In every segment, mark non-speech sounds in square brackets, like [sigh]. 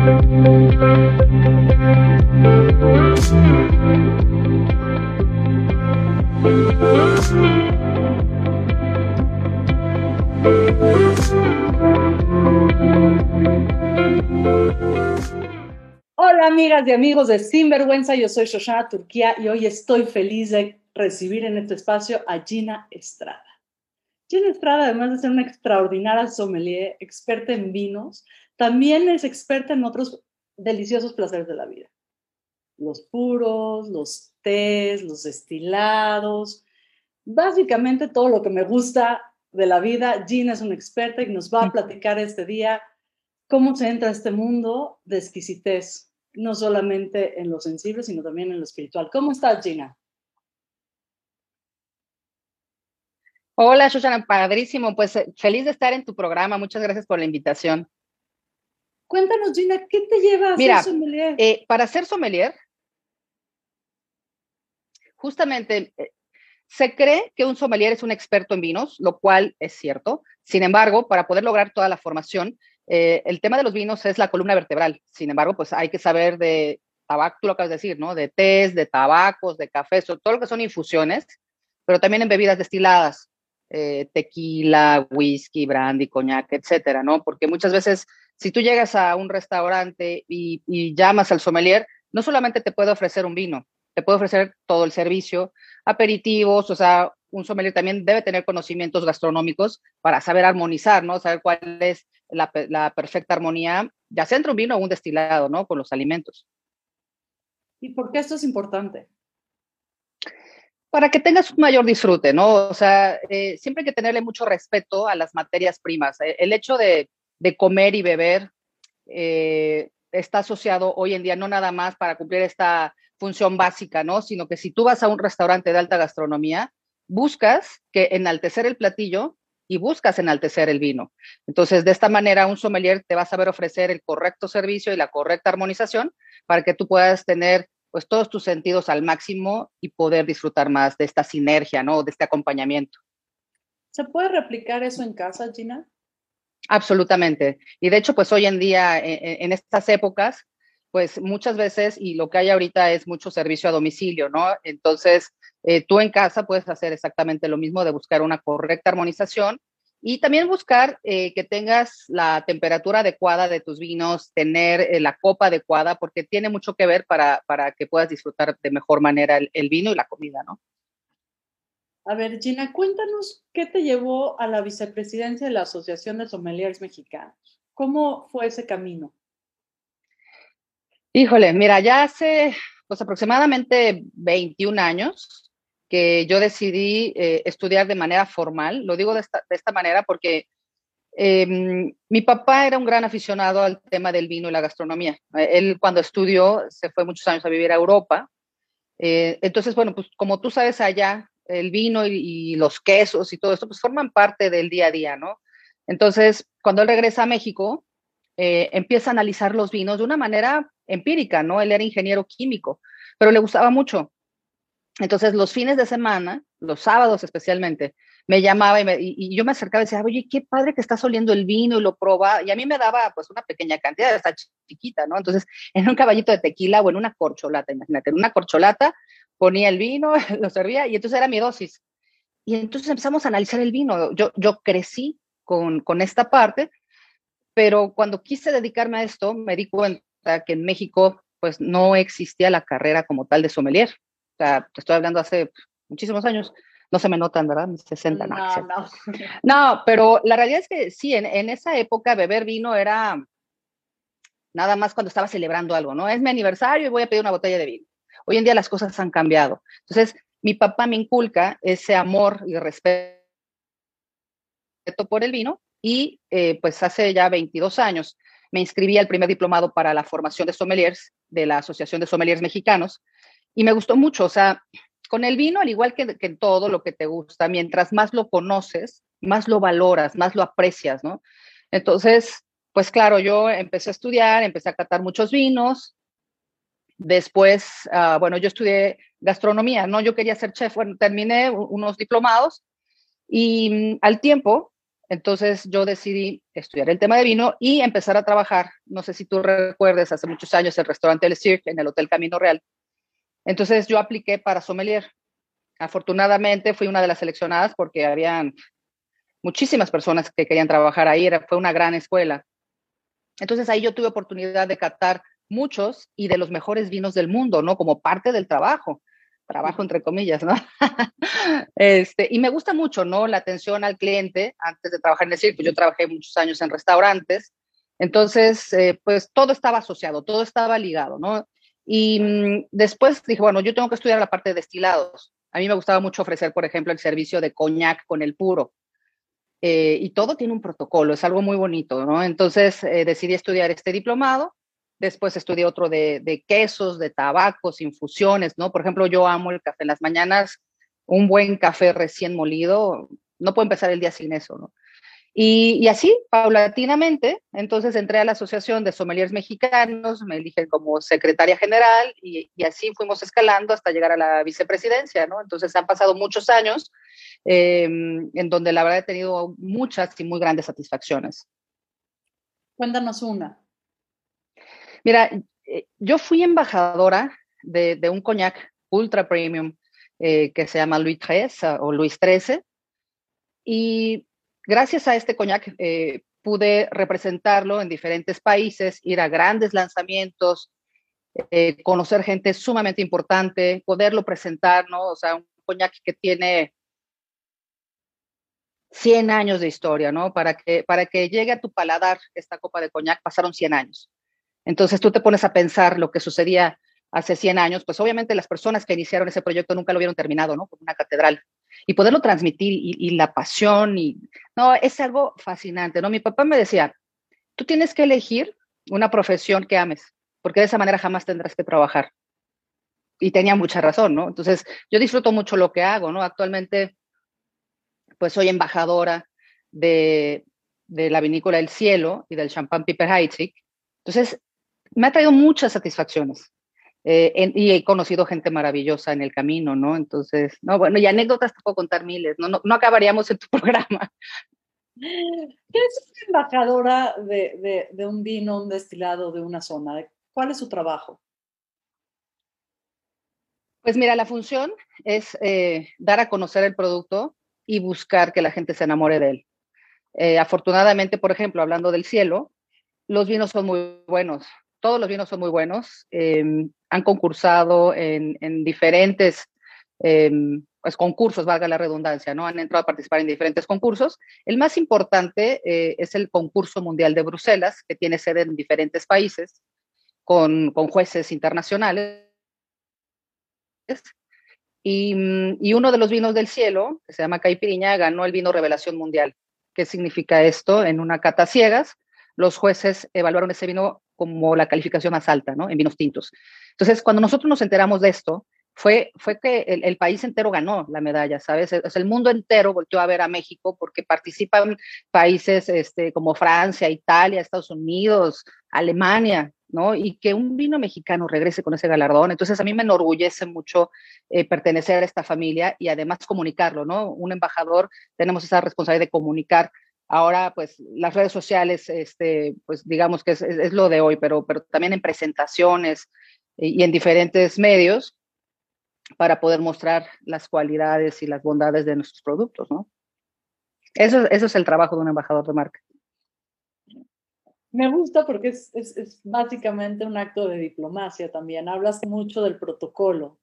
Hola amigas y amigos de Sinvergüenza, yo soy Shoshana Turquía y hoy estoy feliz de recibir en este espacio a Gina Estrada. Gina Estrada, además de ser una extraordinaria sommelier, experta en vinos, también es experta en otros deliciosos placeres de la vida. Los puros, los tés, los destilados, básicamente todo lo que me gusta de la vida. Gina es una experta y nos va a platicar este día cómo se entra a este mundo de exquisitez, no solamente en lo sensible, sino también en lo espiritual. ¿Cómo estás, Gina? Hola, Shoshana, padrísimo. Pues eh, feliz de estar en tu programa. Muchas gracias por la invitación. Cuéntanos, Gina, ¿qué te lleva a ser sommelier? Eh, para ser sommelier, justamente eh, se cree que un sommelier es un experto en vinos, lo cual es cierto. Sin embargo, para poder lograr toda la formación, eh, el tema de los vinos es la columna vertebral. Sin embargo, pues hay que saber de tabaco, tú lo acabas de decir, ¿no? De tés, de tabacos, de café, todo lo que son infusiones, pero también en bebidas destiladas, tequila, whisky, brandy, coñac, etcétera, ¿no? Porque muchas veces si tú llegas a un restaurante y, llamas al sommelier, no solamente te puede ofrecer un vino, te puede ofrecer todo el servicio, aperitivos, o sea, un sommelier también debe tener conocimientos gastronómicos para saber armonizar, ¿no? Saber cuál es la, perfecta armonía, ya sea entre un vino o un destilado, ¿no? Con los alimentos. ¿Y por qué esto es importante? Para que tengas un mayor disfrute, ¿no? O sea, eh, siempre hay que tenerle mucho respeto a las materias primas. Eh, el hecho de de comer y beber eh, está asociado hoy en día no nada más para cumplir esta función básica, ¿no? Sino que si tú vas a un restaurante de alta gastronomía, buscas que enaltecer el platillo y buscas enaltecer el vino. Entonces, de esta manera, un sommelier te va a saber ofrecer el correcto servicio y la correcta armonización para que tú puedas tener pues todos tus sentidos al máximo y poder disfrutar más de esta sinergia, ¿no? De este acompañamiento. ¿Se puede replicar eso en casa, Gina? Absolutamente. Y de hecho, pues hoy en día, e, e, en, estas épocas, pues muchas veces, y lo que hay ahorita es mucho servicio a domicilio, ¿no? Entonces, eh, tú en casa puedes hacer exactamente lo mismo de buscar una correcta armonización y también buscar eh, que tengas la temperatura adecuada de tus vinos, tener eh, la copa adecuada, porque tiene mucho que ver para, para que puedas disfrutar de mejor manera el vino y la comida, ¿no? A ver, Gina, cuéntanos qué te llevó a la vicepresidencia de la Asociación de Sommeliers Mexicanos. ¿Cómo fue ese camino? Híjole, mira, ya hace pues aproximadamente 21 años que yo decidí eh, estudiar de manera formal. Lo digo de esta, manera porque em, mi papá era un gran aficionado al tema del vino y la gastronomía. Él cuando estudió se fue muchos años a vivir a Europa. Eh, entonces, bueno, pues como tú sabes allá, el vino y, los quesos y todo esto, pues forman parte del día a día, ¿no? Entonces, cuando él regresa a México, eh, empieza a analizar los vinos de una manera empírica, ¿no? Él era ingeniero químico, pero le gustaba mucho. Entonces, los fines de semana, los sábados especialmente, me llamaba y, yo me acercaba y decía, oye, qué padre que estás oliendo el vino y lo proba. Y a mí me daba pues una pequeña cantidad, esta chiquita, ¿no? Entonces, en un caballito de tequila o en una corcholata, imagínate, en una corcholata ponía el vino, [laughs] lo servía y entonces era mi dosis. Y entonces empezamos a analizar el vino. Yo, yo crecí con, con esta parte, pero cuando quise dedicarme a esto, me di cuenta que en México pues no existía la carrera como tal de sommelier. O sea, te estoy hablando hace muchísimos años. No se me notan, ¿verdad? Mis 60, no. No, no. no pero la realidad es que sí, en, en, esa época beber vino era nada más cuando estaba celebrando algo, ¿no? Es mi aniversario y voy a pedir una botella de vino. Hoy en día las cosas han cambiado. Entonces, mi papá me inculca ese amor y respeto por el vino y eh, pues hace ya 22 años me inscribí al primer diplomado para la formación de sommeliers de la Asociación de Sommeliers Mexicanos y me gustó mucho, o sea, con el vino, al igual que, que todo lo que te gusta, mientras más lo conoces, más lo valoras, más lo aprecias, ¿no? Entonces, pues claro, yo empecé a estudiar, empecé a catar muchos vinos, Después, ah, bueno, yo estudié gastronomía, ¿no? Yo quería ser chef, bueno, terminé unos diplomados y mm, al tiempo Entonces yo decidí estudiar el tema de vino y empezar a trabajar. No sé si tú recuerdes, hace muchos años el restaurante El Cirque en el Hotel Camino Real. Entonces yo apliqué para sommelier. Afortunadamente fui una de las seleccionadas porque habían muchísimas personas que querían trabajar ahí. Era, fue una gran escuela. Entonces ahí yo tuve oportunidad de captar muchos y de los mejores vinos del mundo, ¿no? Como parte del trabajo trabajo entre comillas, ¿no? [laughs] este, y me gusta mucho, ¿no? La atención al cliente antes de trabajar en el circo. Yo trabajé muchos años en restaurantes, entonces, eh, pues todo estaba asociado, todo estaba ligado, ¿no? Y mm, después dije, bueno, yo tengo que estudiar la parte de destilados. A mí me gustaba mucho ofrecer, por ejemplo, el servicio de coñac con el puro. Eh, y todo tiene un protocolo, es algo muy bonito, ¿no? Entonces eh, decidí estudiar este diplomado Después estudié otro de, quesos, de tabacos, infusiones, ¿no? Por ejemplo, yo amo el café en las mañanas, un buen café recién molido, no puedo empezar el día sin eso, ¿no? Y, así, paulatinamente, entonces entré a la Asociación de Sommeliers Mexicanos, me eligen como secretaria general y, así fuimos escalando hasta llegar a la vicepresidencia, ¿no? Entonces han pasado muchos años em, en donde la verdad he tenido muchas y muy grandes satisfacciones. Cuéntanos una. Mira, eh, yo fui embajadora de, un coñac ultra premium eh, que se llama Louis XIII o Luis XIII. Y gracias a este coñac eh, pude representarlo en diferentes países, ir a grandes lanzamientos, conocer gente sumamente importante, poderlo presentar, ¿no? O sea, un coñac que tiene 100 años de historia, ¿no? Para que, para que llegue a tu paladar esta copa de coñac pasaron 100 años. Entonces tú te pones a pensar lo que sucedía hace 100 años, pues obviamente las personas que iniciaron ese proyecto nunca lo vieron terminado, ¿no? Como una catedral. Y poderlo transmitir y, la pasión y, no, es algo fascinante, ¿no? Mi papá me decía, tú tienes que elegir una profesión que ames, porque de esa manera jamás tendrás que trabajar. Y tenía mucha razón, ¿no? Entonces, yo disfruto mucho lo que hago, ¿no? Actualmente, pues soy embajadora de, de la vinícola El Cielo y del champán Piper Heidsieck. Entonces, me ha traído muchas satisfacciones. Eh, y he conocido gente maravillosa en el camino, ¿no? Entonces, no, bueno, y anécdotas te puedo contar miles, no, no, acabaríamos en tu [laughs] programa. ¿Qué es embajadora de, de, un vino, un destilado de una zona? ¿Cuál es su trabajo? Pues mira, la función es eh, dar a conocer el producto y buscar que la gente se enamore de él. Eh, afortunadamente, por ejemplo, hablando del cielo, los vinos son muy buenos todos los vinos son muy buenos. Em, han concursado en, diferentes em, pues, concursos, valga la redundancia, ¿no? Han entrado a participar en diferentes concursos. El más importante eh, es el concurso mundial de Bruselas, que tiene sede en diferentes países, con, jueces internacionales. Y, y, uno de los vinos del cielo, que se llama Caipiriña, ganó el vino Revelación Mundial. ¿Qué significa esto? En una cata ciegas, los jueces evaluaron ese vino como la calificación más alta, ¿no? En vinos tintos. Entonces, cuando nosotros nos enteramos de esto, fue, fue que el, país entero ganó la medalla, ¿sabes? O el mundo entero volteó a ver a México porque participan países este, como Francia, Italia, Estados Unidos, Alemania, ¿no? Y que un vino mexicano regrese con ese galardón. Entonces, a mí me enorgullece mucho eh, pertenecer a esta familia y además comunicarlo, ¿no? Un embajador, tenemos esa responsabilidad de comunicar Ahora, pues las redes sociales, este, pues digamos que es, lo de hoy, pero, pero también en presentaciones y, en diferentes medios para poder mostrar las cualidades y las bondades de nuestros productos, ¿no? Eso, eso es el trabajo de un embajador de marca. Me gusta porque es, es, es, básicamente un acto de diplomacia también. Hablas mucho del protocolo.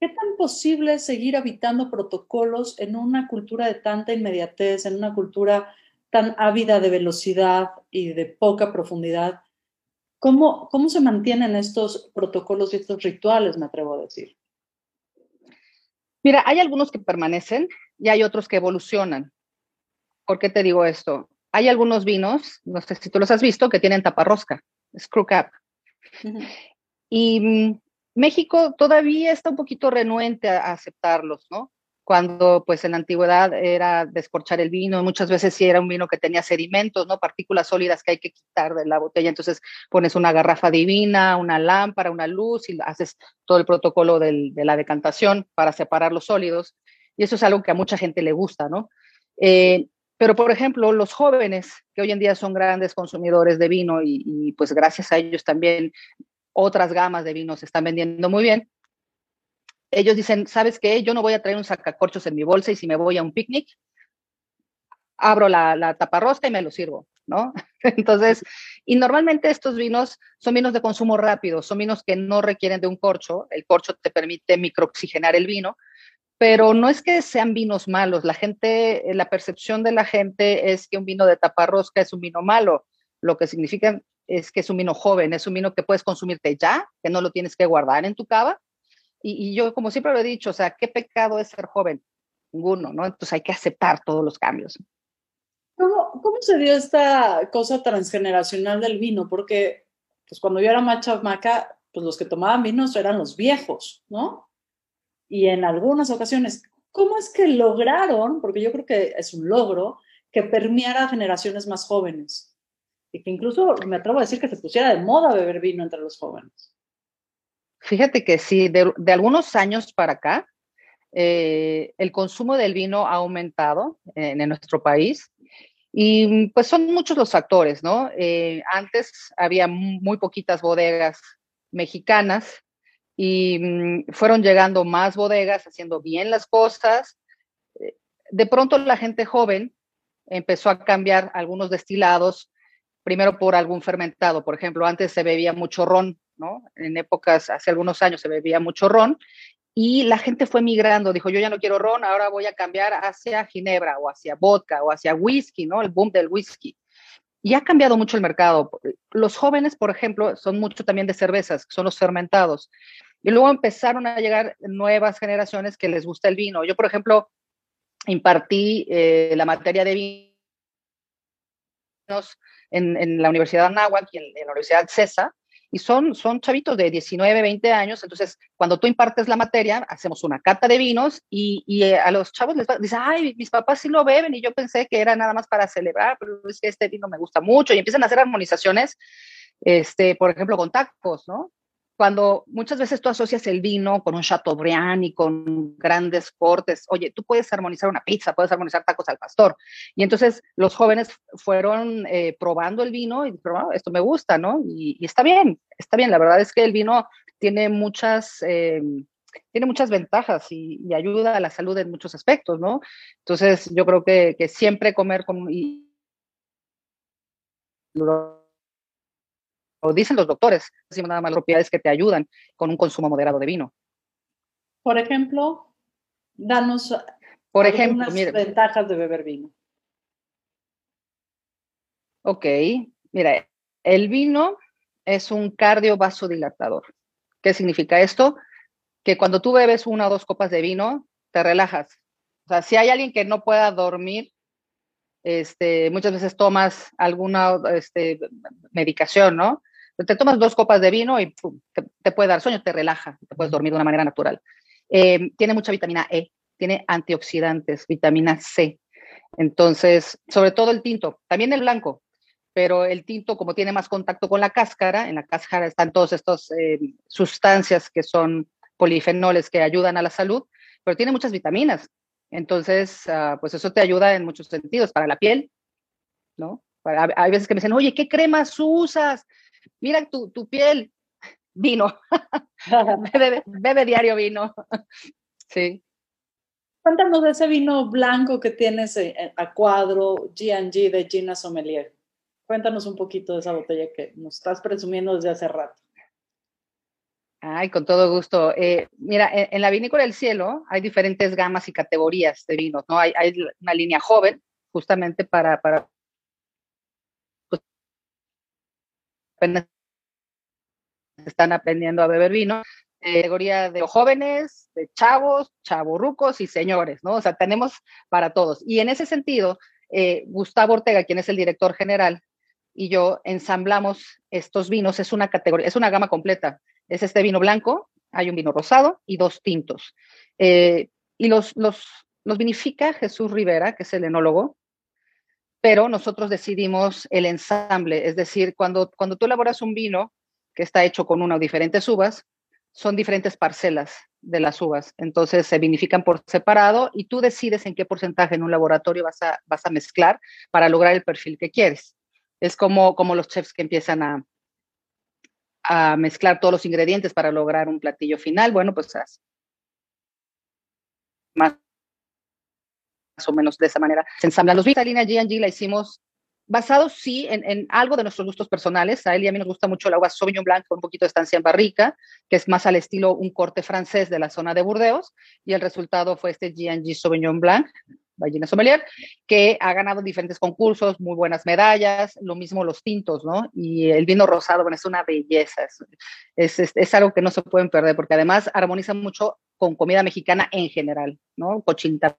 ¿Qué tan posible es seguir habitando protocolos en una cultura de tanta inmediatez, en una cultura tan ávida de velocidad y de poca profundidad, ¿cómo, cómo se mantienen estos protocolos y estos rituales, me atrevo a decir? Mira, hay algunos que permanecen y hay otros que evolucionan. ¿Por qué te digo esto? Hay algunos vinos, no sé si tú los has visto, que tienen taparrosca, screw cap. Y mm, México todavía está un poquito renuente a aceptarlos, ¿no? Cuando pues en la antigüedad era descorchar el vino, muchas veces sí era un vino que tenía sedimentos, ¿no? Partículas sólidas que hay que quitar de la botella, entonces pones una garrafa divina, una lámpara, una luz y haces todo el protocolo de la decantación para separar los sólidos y eso es algo que a mucha gente le gusta, ¿no? Eh, pero, por ejemplo, los jóvenes, que hoy en día son grandes consumidores de vino y, pues gracias a ellos también otras gamas de vinos se están vendiendo muy bien, ellos dicen, ¿sabes qué? Yo no voy a traer un sacacorchos en mi bolsa y si me voy a un picnic, abro la, la taparrosca y me lo sirvo, ¿no? [laughs] Entonces, y normalmente estos vinos son vinos de consumo rápido, son vinos que no requieren de un corcho, el corcho te permite microoxigenar el vino, pero no es que sean vinos malos, la gente, la percepción de la gente es que un vino de taparrosca es un vino malo, lo que significa es que es un vino joven, es un vino que puedes consumirte ya, que no lo tienes que guardar en tu cava. Y, yo, como siempre lo he dicho, o sea, ¿qué pecado es ser joven? Ninguno, ¿no? Entonces hay que aceptar todos los cambios. ¿Cómo, ¿Cómo, se dio esta cosa transgeneracional del vino? Porque pues cuando yo era más chamaca, pues los que tomaban vinos eran los viejos, ¿no? y en algunas ocasiones, ¿cómo es que lograron, porque yo creo que es un logro, que permeara a generaciones más jóvenes? Y que incluso me atrevo a decir que se pusiera de moda beber vino entre los jóvenes. Fíjate que sí, de, algunos años para acá, eh, el consumo del vino ha aumentado en, nuestro país. Y pues son muchos los factores, ¿no? Eh, antes había muy poquitas bodegas mexicanas y mm, fueron llegando más bodegas haciendo bien las cosas. Eh, de pronto la gente joven empezó a cambiar algunos destilados, primero por algún fermentado. Por ejemplo, antes se bebía mucho ron, ¿no? En épocas, hace algunos años se bebía mucho ron y la gente fue migrando, dijo, yo ya no quiero ron, ahora voy a cambiar hacia ginebra o hacia vodka o hacia whisky, ¿no? El boom del whisky. Y ha cambiado mucho el mercado. Los jóvenes, por ejemplo, son mucho también de cervezas, son los fermentados. Y luego empezaron a llegar nuevas generaciones que les gusta el vino. Yo, por ejemplo, impartí eh, la materia de vinos en, en la Universidad de Anáhuac y en, la Universidad CESA, y son, son chavitos de 19, 20 años. Entonces, cuando tú impartes la materia, hacemos una cata de vinos y, y eh, a los chavos les dicen, ay, mis papás sí lo beben y yo pensé que era nada más para celebrar, pero es que este vino me gusta mucho y empiezan a hacer armonizaciones, este, por ejemplo, con tacos, ¿no? Cuando muchas veces tú asocias el vino con un Chateaubriand y con grandes cortes, oye, tú puedes armonizar una pizza, puedes armonizar tacos al pastor. Y entonces los jóvenes fueron eh, probando el vino y dijeron, esto me gusta, ¿no? Y, está bien, está bien. La verdad es que el vino tiene muchas, eh, tiene muchas ventajas y, ayuda a la salud en muchos aspectos, ¿no? Entonces, yo creo que, siempre comer con... Y, lo, dicen los doctores, nada más propiedades que te ayudan con un consumo moderado de vino. Por ejemplo, danos Por ejemplo, ventajas de beber vino. Ok, mira, el vino es un cardiovasodilatador. ¿Qué significa esto? Que cuando tú bebes una o dos copas de vino, te relajas. O sea, si hay alguien que no pueda dormir, este, muchas veces tomas alguna este, medicación, ¿no? Te tomas dos copas de vino y te, puede dar sueño, te relaja, te puedes dormir de una manera natural. Eh, tiene mucha vitamina E, tiene antioxidantes, vitamina C. Entonces, sobre todo el tinto, también el blanco, pero el tinto, como tiene más contacto con la cáscara, en la cáscara están todas estas eh, sustancias que son polifenoles que ayudan a la salud, pero tiene muchas vitaminas. Entonces, ah, pues eso te ayuda en muchos sentidos, para la piel, ¿no? hay veces que me dicen, oye, ¿qué cremas usas? Mira tu, tu piel, vino. [laughs] bebe, bebe, diario vino. sí. Cuéntanos de ese vino blanco que tienes a cuadro G&G de Gina Sommelier. Cuéntanos un poquito de esa botella que nos estás presumiendo desde hace rato. Ay, con todo gusto. Eh, mira, en, la vinícola del cielo hay diferentes gamas y categorías de vinos, ¿no? Hay, una línea joven, justamente para, para pues, están aprendiendo a beber vino. Categoría de jóvenes, de chavos, chavorrucos y señores, ¿no? O sea, tenemos para todos. Y en ese sentido, eh, Gustavo Ortega, quien es el director general y yo ensamblamos estos vinos, es una categoría, es una gama completa. Es este vino blanco, hay un vino rosado y dos tintos. Eh, y los, los, los vinifica Jesús Rivera, que es el enólogo, pero nosotros decidimos el ensamble, es decir, cuando, cuando tú elaboras un vino que está hecho con una o diferentes uvas, son diferentes parcelas de las uvas. Entonces se vinifican por separado y tú decides en qué porcentaje en un laboratorio vas a, vas a mezclar para lograr el perfil que quieres. Es como, como los chefs que empiezan a, a mezclar todos los ingredientes para lograr un platillo final. Bueno, pues más o menos de esa manera se ensamblan los. La línea G&G la hicimos basado sí en, algo de nuestros gustos personales. A él y a mí nos gusta mucho el agua Sauvignon Blanc con un poquito de estancia en barrica, que es más al estilo un corte francés de la zona de Burdeos, y el resultado fue este G&G Sauvignon Blanc, Ballina Sommelier, que ha ganado diferentes concursos, muy buenas medallas, lo mismo los tintos, ¿no? Y el vino rosado, bueno, es una belleza, es, es, es algo que no se pueden perder, porque además armoniza mucho con comida mexicana en general, ¿no? Cochinita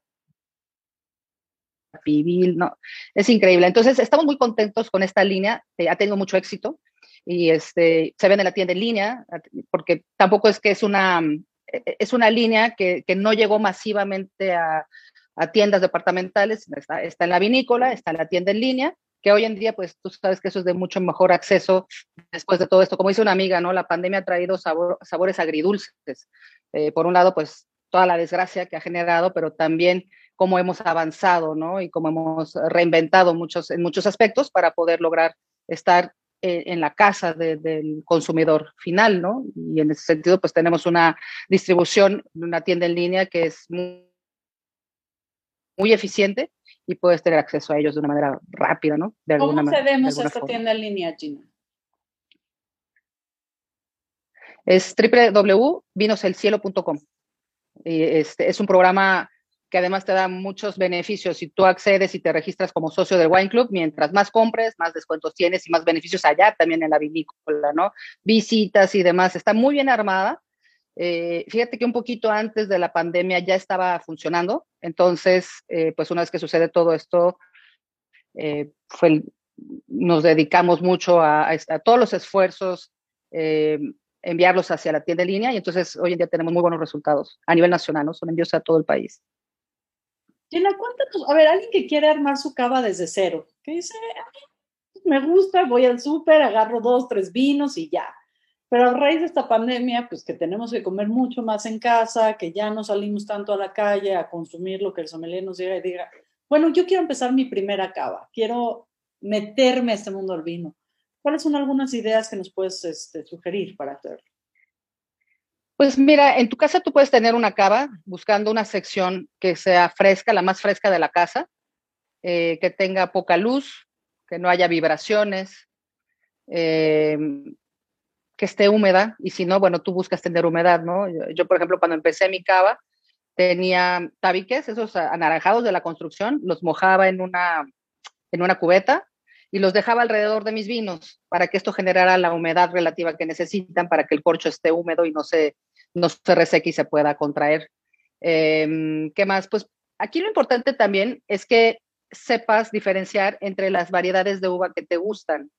pibil, no, es increíble. Entonces, estamos muy contentos con esta línea, ha tenido mucho éxito y este, se vende en la tienda en línea, porque tampoco es que es una, es una línea que, que no llegó masivamente a, tiendas departamentales, está, está, en la vinícola, está en la tienda en línea, que hoy en día, pues tú sabes que eso es de mucho mejor acceso después de todo esto. Como dice una amiga, ¿no? La pandemia ha traído sabor, sabores agridulces. Eh, por un lado, pues toda la desgracia que ha generado, pero también cómo hemos avanzado, ¿no? Y cómo hemos reinventado muchos, en muchos aspectos para poder lograr estar eh, en la casa de, del consumidor final, ¿no? Y en ese sentido, pues tenemos una distribución, una tienda en línea que es muy, muy eficiente y puedes tener acceso a ellos de una manera rápida, ¿no? De ¿Cómo accedemos a esta forma. tienda en línea, Gina? Es www.vinoselcielo.com. Este, es un programa que además te da muchos beneficios si tú accedes y te registras como socio del Wine Club, mientras más compres, más descuentos tienes y más beneficios allá también en la vinícola, ¿no? Visitas y demás. Está muy bien armada. Eh, fíjate que un poquito antes de la pandemia ya estaba funcionando, entonces, eh, pues una vez que sucede todo esto, eh, fue, nos dedicamos mucho a, a, todos los esfuerzos, enviarlos hacia la tienda en línea y entonces hoy en día tenemos muy buenos resultados a nivel nacional, ¿no? Son envíos a todo el país. Gina, cuéntanos, a ver, alguien que quiere armar su cava desde cero, que dice, me gusta, voy al súper, agarro dos, tres vinos y ya. Pero a raíz de esta pandemia, pues que tenemos que comer mucho más en casa, que ya no salimos tanto a la calle a consumir lo que el sommelier nos diga y diga, bueno, yo quiero empezar mi primera cava, quiero meterme a este mundo del vino. ¿Cuáles son algunas ideas que nos puedes este, sugerir para hacerlo? Pues mira, en tu casa tú puedes tener una cava buscando una sección que sea fresca, la más fresca de la casa, eh, que tenga poca luz, que no haya vibraciones, eh, que esté húmeda y si no, bueno, tú buscas tener humedad, ¿no? Yo, yo, por ejemplo, cuando empecé mi cava, tenía tabiques, esos anaranjados de la construcción, los mojaba en una, en una cubeta y los dejaba alrededor de mis vinos para que esto generara la humedad relativa que necesitan para que el corcho esté húmedo y no se, no se reseque y se pueda contraer. Eh, ¿Qué más? Pues aquí lo importante también es que sepas diferenciar entre las variedades de uva que te gustan.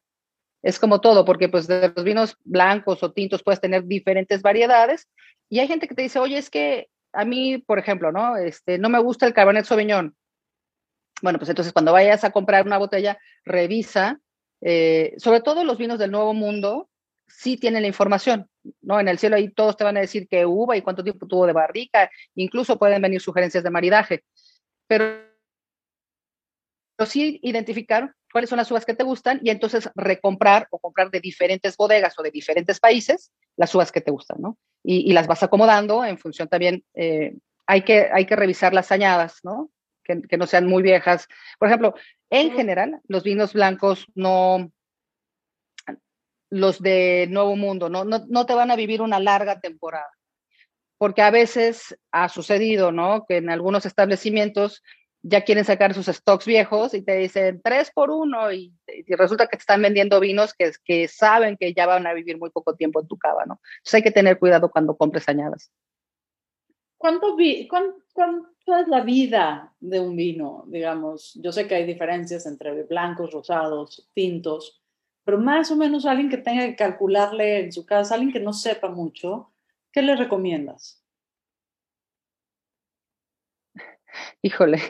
Es como todo, porque pues de los vinos blancos o tintos puedes tener diferentes variedades y hay gente que te dice, oye, es que a mí, por ejemplo, ¿no? Este, no me gusta el Cabernet Sauvignon. Bueno, pues entonces cuando vayas a comprar una botella, revisa, eh, sobre todo los vinos del Nuevo Mundo, sí tienen la información, ¿no? En el cielo ahí todos te van a decir qué uva y cuánto tiempo tuvo de barrica, incluso pueden venir sugerencias de maridaje, pero, pero sí identificar cuáles son las uvas que te gustan y entonces recomprar o comprar de diferentes bodegas o de diferentes países las uvas que te gustan, ¿no? Y, y las vas acomodando en función también, eh, hay, que, hay que revisar las añadas, ¿no? Que, que, no sean muy viejas. Por ejemplo, en general, los vinos blancos no, los de Nuevo Mundo, no, no, no te van a vivir una larga temporada. Porque a veces ha sucedido, ¿no? Que en algunos establecimientos ya quieren sacar sus stocks viejos y te dicen tres por uno y, resulta que te están vendiendo vinos que, que, saben que ya van a vivir muy poco tiempo en tu cava, ¿no? Entonces hay que tener cuidado cuando compres añadas. ¿Cuánto, cuánto, ¿Cuánto es la vida de un vino? Digamos, yo sé que hay diferencias entre blancos, rosados, tintos, pero más o menos alguien que tenga que calcularle en su casa, alguien que no sepa mucho, ¿qué le recomiendas? Híjole,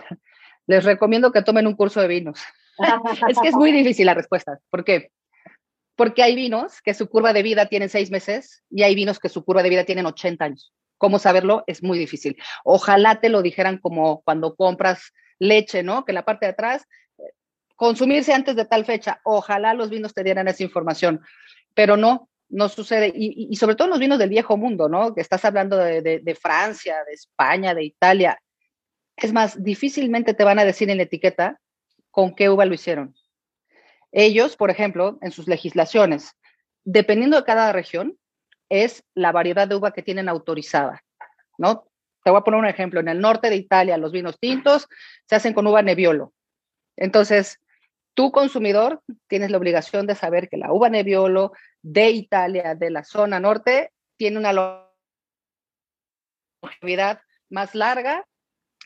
les recomiendo que tomen un curso de vinos. [laughs] es que es muy difícil la respuesta. ¿Por qué? porque hay vinos que su curva de vida tienen seis meses y hay vinos que su curva de vida tienen 80 años. ¿Cómo saberlo? Es muy difícil. Ojalá te lo dijeran como cuando compras leche, ¿no? Que la parte de atrás, consumirse antes de tal fecha. Ojalá los vinos te dieran esa información, pero no, no sucede. Y, sobre todo los vinos del viejo mundo, ¿no? Que estás hablando de, de Francia, de España, de Italia. Es más, difícilmente te van a decir en la etiqueta con qué uva lo hicieron. Ellos, por ejemplo, en sus legislaciones, dependiendo de cada región, es la variedad de uva que tienen autorizada, ¿no? Te voy a poner un ejemplo. En el norte de Italia, los vinos tintos se hacen con uva Nebbiolo. Entonces, tú, consumidor, tienes la obligación de saber que la uva Nebbiolo de Italia, de la zona norte, tiene una longevidad más larga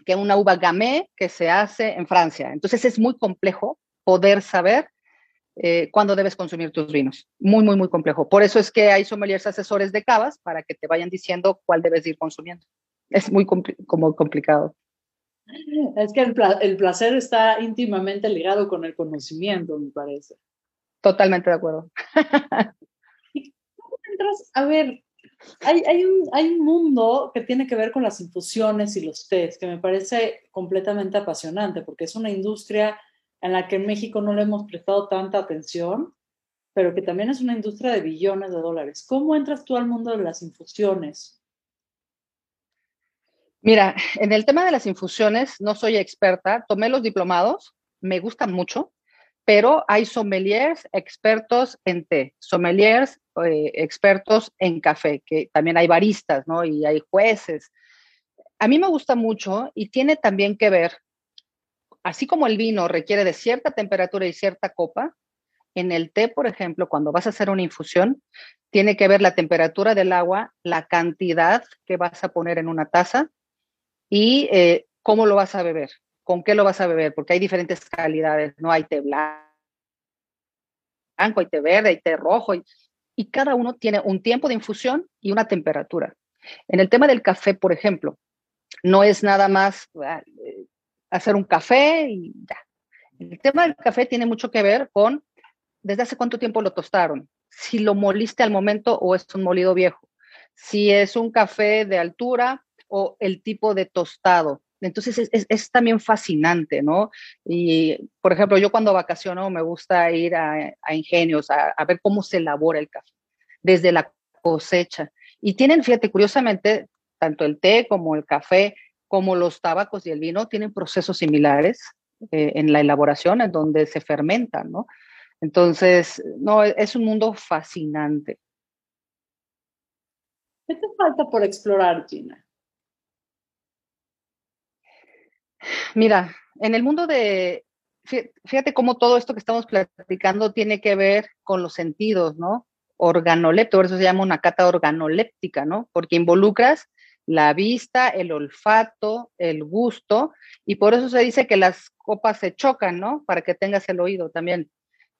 que una uva gamay que se hace en Francia. Entonces, es muy complejo poder saber eh, cuándo debes consumir tus vinos. Muy, muy, muy complejo. Por eso es que hay sommeliers asesores de cavas para que te vayan diciendo cuál debes ir consumiendo es muy como complicado. Es que el, placer está íntimamente ligado con el conocimiento, me parece. Totalmente de acuerdo. A ver, hay, hay, un, hay un mundo que tiene que ver con las infusiones y los tés, que me parece completamente apasionante, porque es una industria en la que en México no le hemos prestado tanta atención, pero que también es una industria de billones de dólares. ¿Cómo entras tú al mundo de las infusiones? Mira, en el tema de las infusiones no soy experta, tomé los diplomados, me gustan mucho, pero hay sommeliers expertos en té, sommeliers eh, expertos en café, que también hay baristas, ¿no? Y hay jueces. A mí me gusta mucho y tiene también que ver, así como el vino requiere de cierta temperatura y cierta copa, en el té, por ejemplo, cuando vas a hacer una infusión, tiene que ver la temperatura del agua, la cantidad que vas a poner en una taza y eh, cómo lo vas a beber, con qué lo vas a beber, porque hay diferentes calidades, no hay té blanco, hay té verde, hay té rojo, y, cada uno tiene un tiempo de infusión y una temperatura. En el tema del café, por ejemplo, no es nada más ah, eh, hacer un café y ya. El tema del café tiene mucho que ver con desde hace cuánto tiempo lo tostaron, si lo moliste al momento o es un molido viejo, si es un café de altura o el tipo de tostado. Entonces es, también fascinante, ¿no? Y, por ejemplo, yo cuando vacaciono me gusta ir a, ingenios a, ver cómo se elabora el café, desde la cosecha. Y tienen, fíjate, curiosamente, tanto el té como el café, como los tabacos y el vino, tienen procesos similares eh, en la elaboración, en donde se fermentan, ¿no? Entonces, no, es un mundo fascinante. ¿Qué te falta por explorar, Gina? Mira, en el mundo de, fíjate cómo todo esto que estamos platicando tiene que ver con los sentidos, ¿no? Organoléptico, por eso se llama una cata organoléptica, ¿no? Porque involucras la vista, el olfato, el gusto, y por eso se dice que las copas se chocan, ¿no? Para que tengas el oído también.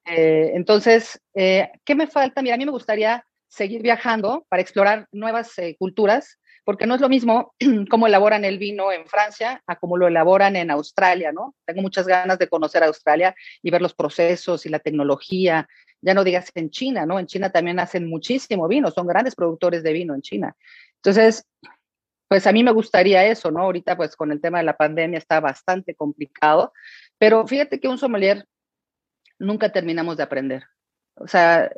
Eh, entonces, eh, ¿qué me falta? Mira, a mí me gustaría seguir viajando para explorar nuevas eh, culturas porque no es lo mismo [clears throat] cómo elaboran el vino en Francia a cómo lo elaboran en Australia, ¿no? Tengo muchas ganas de conocer Australia y ver los procesos y la tecnología. Ya no digas en China, ¿no? En China también hacen muchísimo vino, son grandes productores de vino en China. Entonces, pues a mí me gustaría eso, ¿no? Ahorita pues con el tema de la pandemia está bastante complicado, pero fíjate que un sommelier nunca terminamos de aprender. O sea,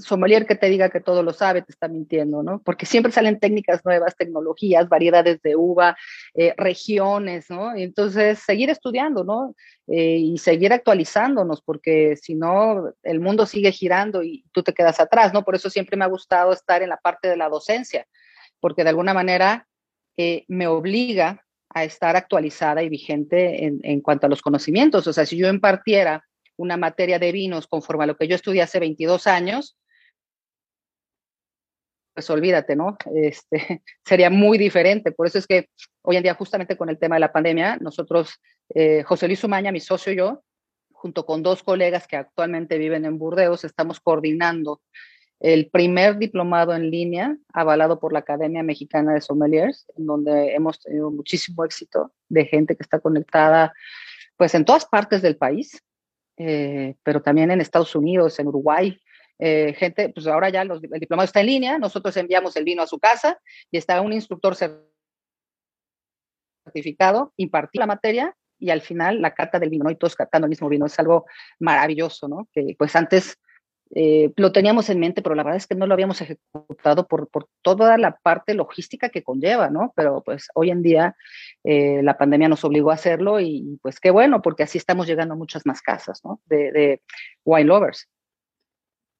sommelier que te diga que todo lo sabe te está mintiendo, ¿no? Porque siempre salen técnicas nuevas, tecnologías, variedades de uva, eh, regiones, ¿no? entonces, seguir estudiando, ¿no? Eh, y seguir actualizándonos, porque si no, el mundo sigue girando y tú te quedas atrás, ¿no? Por eso siempre me ha gustado estar en la parte de la docencia, porque de alguna manera eh, me obliga a estar actualizada y vigente en, en cuanto a los conocimientos. O sea, si yo impartiera una materia de vinos conforme a lo que yo estudié hace 22 años, pues olvídate, ¿no? Este, [laughs] sería muy diferente. Por eso es que hoy en día, justamente con el tema de la pandemia, nosotros, eh, José Luis Umaña, mi socio y yo, junto con dos colegas que actualmente viven en Burdeos, estamos coordinando el primer diplomado en línea avalado por la Academia Mexicana de Sommeliers, en donde hemos tenido muchísimo éxito de gente que está conectada pues en todas partes del país, eh, pero también en Estados Unidos, en Uruguay, eh, gente, pues ahora ya el diplomado está en línea, nosotros enviamos el vino a su casa y está un instructor certificado, impartir la materia y al final la carta del vino, ¿no? y todos captando el mismo vino, es algo maravilloso, ¿no? Que pues antes eh, lo teníamos en mente, pero la verdad es que no lo habíamos ejecutado por, por toda la parte logística que conlleva, ¿no? Pero pues hoy en día eh, la pandemia nos obligó a hacerlo y pues qué bueno, porque así estamos llegando a muchas más casas, ¿no? De, de wine lovers.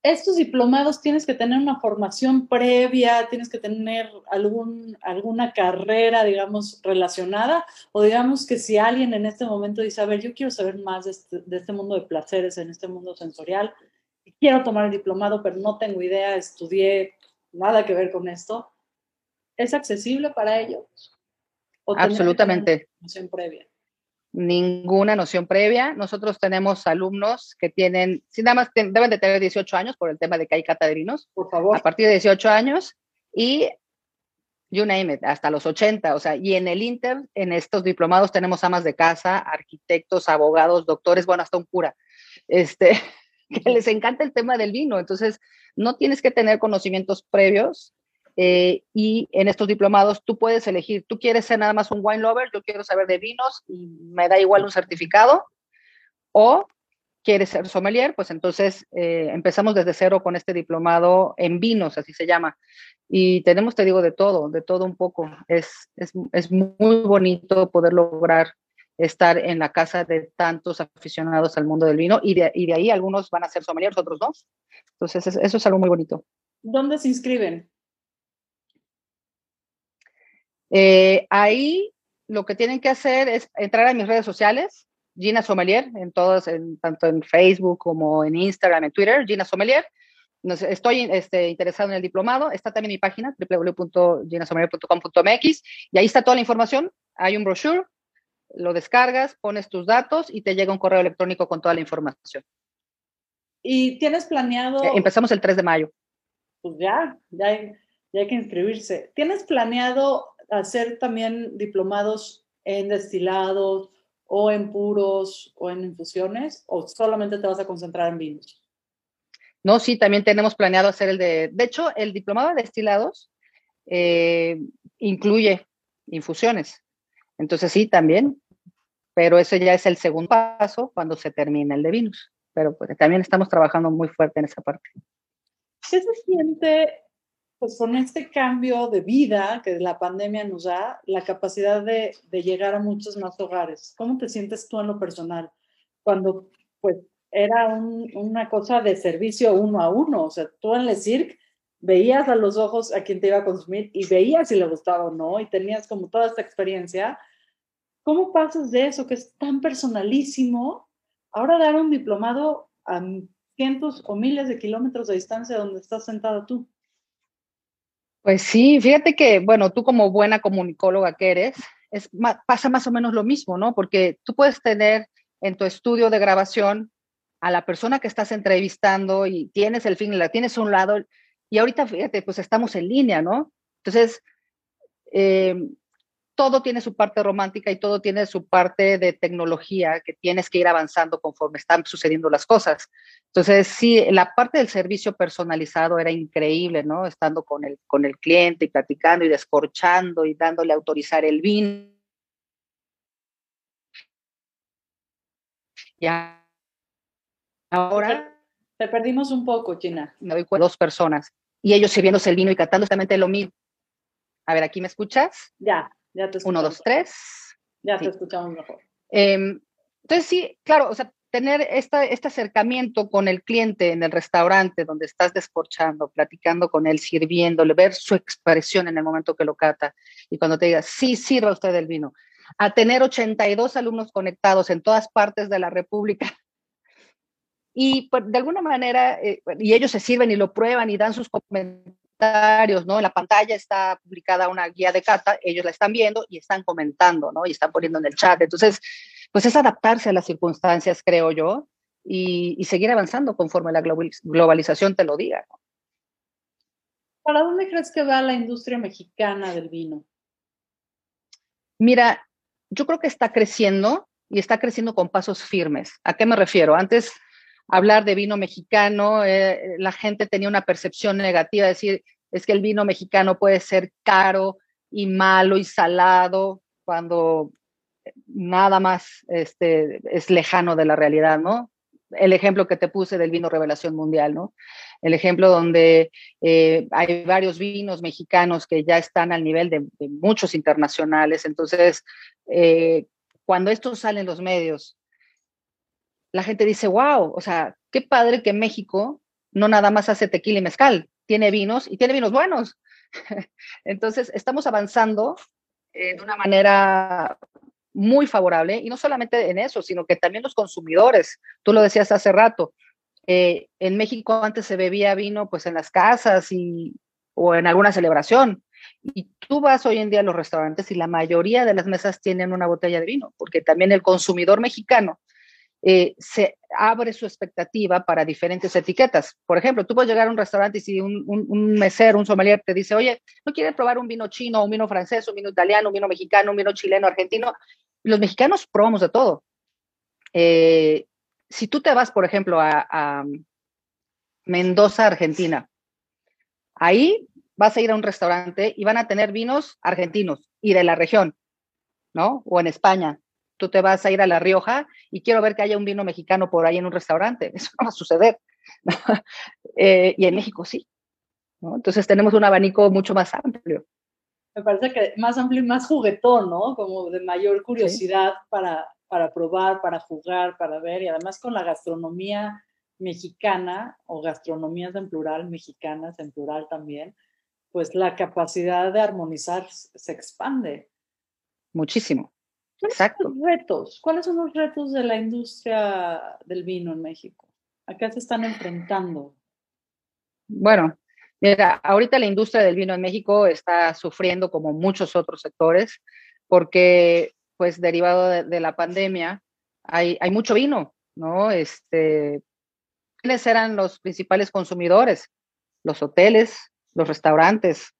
Estos diplomados tienes que tener una formación previa, tienes que tener algún, alguna carrera, digamos, relacionada, o digamos que si alguien en este momento dice, a ver, yo quiero saber más de este, de este mundo de placeres, en este mundo sensorial, quiero tomar el diplomado, pero no tengo idea, estudié nada que ver con esto. ¿Es accesible para ellos? Absolutamente. Noción previa. Ninguna noción previa. Nosotros tenemos alumnos que tienen, si nada más deben de tener 18 años por el tema de que hay catadrinos. Por favor. A partir de 18 años y you name it, hasta los 80, o sea, y en el Inter, en estos diplomados tenemos amas de casa, arquitectos, abogados, doctores, bueno, hasta un cura. Este, [laughs] que les encanta el tema del vino. Entonces, no tienes que tener conocimientos previos eh, y en estos diplomados tú puedes elegir, tú quieres ser nada más un wine lover, yo quiero saber de vinos y me da igual un certificado, o quieres ser sommelier, pues entonces eh, empezamos desde cero con este diplomado en vinos, así se llama. Y tenemos, te digo, de todo, de todo un poco. Es, es, es muy bonito poder lograr estar en la casa de tantos aficionados al mundo del vino y de, y de ahí algunos van a ser sommeliers, otros no. Entonces, eso es algo muy bonito. ¿Dónde se inscriben? Eh, ahí lo que tienen que hacer es entrar a mis redes sociales, Gina Sommelier, en todos, en, tanto en Facebook como en Instagram, en Twitter, Gina Sommelier. estoy este, interesado en el diplomado. Está también mi página, www.ginasommelier.com.mx, y ahí está toda la información. Hay un brochure lo descargas, pones tus datos y te llega un correo electrónico con toda la información. ¿Y tienes planeado? Eh, empezamos el 3 de mayo. Pues ya, ya hay, ya hay que inscribirse. ¿Tienes planeado hacer también diplomados en destilados o en puros o en infusiones o solamente te vas a concentrar en vinos? No, sí, también tenemos planeado hacer el de, de hecho, el diplomado de destilados eh, incluye infusiones. Entonces sí, también pero eso ya es el segundo paso cuando se termina el de vinos. Pero pues, también estamos trabajando muy fuerte en esa parte. ¿Qué se siente pues, con este cambio de vida que la pandemia nos da, la capacidad de, de llegar a muchos más hogares? ¿Cómo te sientes tú en lo personal? Cuando pues era una cosa de servicio uno a uno, o sea, tú en el circ veías a los ojos a quien te iba a consumir y veías si le gustaba o no, y tenías como toda esta experiencia ¿Cómo pasas de eso que es tan personalísimo, ahora dar un diplomado a cientos o miles de kilómetros de distancia donde estás sentada tú? Pues sí, fíjate que, bueno, tú como buena comunicóloga que eres, es, pasa más o menos lo mismo, ¿no? Porque tú puedes tener en tu estudio de grabación a la persona que estás entrevistando y tienes el fin, la tienes a un lado, y ahorita, fíjate, pues estamos en línea, ¿no? Entonces, eh, todo tiene su parte romántica y todo tiene su parte de tecnología que tienes que ir avanzando conforme están sucediendo las cosas. Entonces, sí, la parte del servicio personalizado era increíble, ¿no? Estando con el, con el cliente y platicando y descorchando y dándole a autorizar el vino. Ya. Ahora. Te perdimos un poco, China. Me doy cuenta dos personas y ellos sirviéndose el vino y cantando justamente lo mismo. A ver, ¿aquí me escuchas? Ya. Ya te Uno, dos, tres. Ya te escuchamos mejor. Em, entonces, sí, claro, o sea, tener esta, este acercamiento con el cliente en el restaurante donde estás descorchando, platicando con él, sirviéndole, ver su expresión en el momento que lo cata y cuando te diga, sí, sirva usted el vino, a tener 82 alumnos conectados en todas partes de la República. [laughs] Y pues, de alguna manera, eh, y ellos se sirven y lo prueban y dan sus comentarios ¿no? En la pantalla está publicada una guía de cata, ellos la están viendo y están comentando, ¿no? Y están poniendo en el chat. Entonces, pues es adaptarse a las circunstancias, creo yo, y, seguir avanzando conforme la globalización te lo diga. ¿Para dónde crees que va la industria mexicana del vino? Mira, yo creo que está creciendo y está creciendo con pasos firmes. ¿A qué me refiero? Antes hablar de vino mexicano, eh, la gente tenía una percepción negativa, decir, es que el vino mexicano puede ser caro y malo y salado, cuando nada más este, es lejano de la realidad, ¿no? El ejemplo que te puse del vino Revelación Mundial, ¿no? El ejemplo donde eh, hay varios vinos mexicanos que ya están al nivel de, muchos internacionales. Entonces, eh, cuando esto sale en los medios, la gente dice, wow, o sea, qué padre que México no nada más hace tequila y mezcal, tiene vinos y tiene vinos buenos. [laughs] Entonces, estamos avanzando de una manera muy favorable y no solamente en eso, sino que también los consumidores, tú lo decías hace rato, eh, en México antes se bebía vino pues en las casas y, o en alguna celebración. Y tú vas hoy en día a los restaurantes y la mayoría de las mesas tienen una botella de vino, porque también el consumidor mexicano eh, se abre su expectativa para diferentes etiquetas. Por ejemplo, tú puedes llegar a un restaurante y si un, un, mesero, un sommelier te dice, oye, ¿no quieres probar un vino chino, un vino francés, un vino italiano, un vino mexicano, un vino chileno, argentino? Los mexicanos probamos de todo. Eh, si tú te vas, por ejemplo, a, a Mendoza, Argentina, ahí vas a ir a un restaurante y van a tener vinos argentinos y de la región, ¿no? O en España, tú te vas a ir a La Rioja y quiero ver que haya un vino mexicano por ahí en un restaurante. [laughs] Eso no va a suceder. [laughs] Eh, y en México sí. Entonces tenemos un abanico mucho más amplio. Me parece que más amplio y más juguetón, ¿no? Como de mayor curiosidad para, para probar, para jugar, para ver. Y además con la gastronomía mexicana o gastronomías en plural, mexicanas en plural también, pues la capacidad de armonizar se expande. Muchísimo. Exacto. Son retos? ¿Cuáles son los retos de la industria del vino en México? ¿A qué se están enfrentando? Bueno, mira, ahorita la industria del vino en México está sufriendo como muchos otros sectores porque, pues, derivado de, la pandemia, hay, hay, mucho vino, ¿no? Este, ¿Quiénes eran los principales consumidores? Los hoteles, los restaurantes.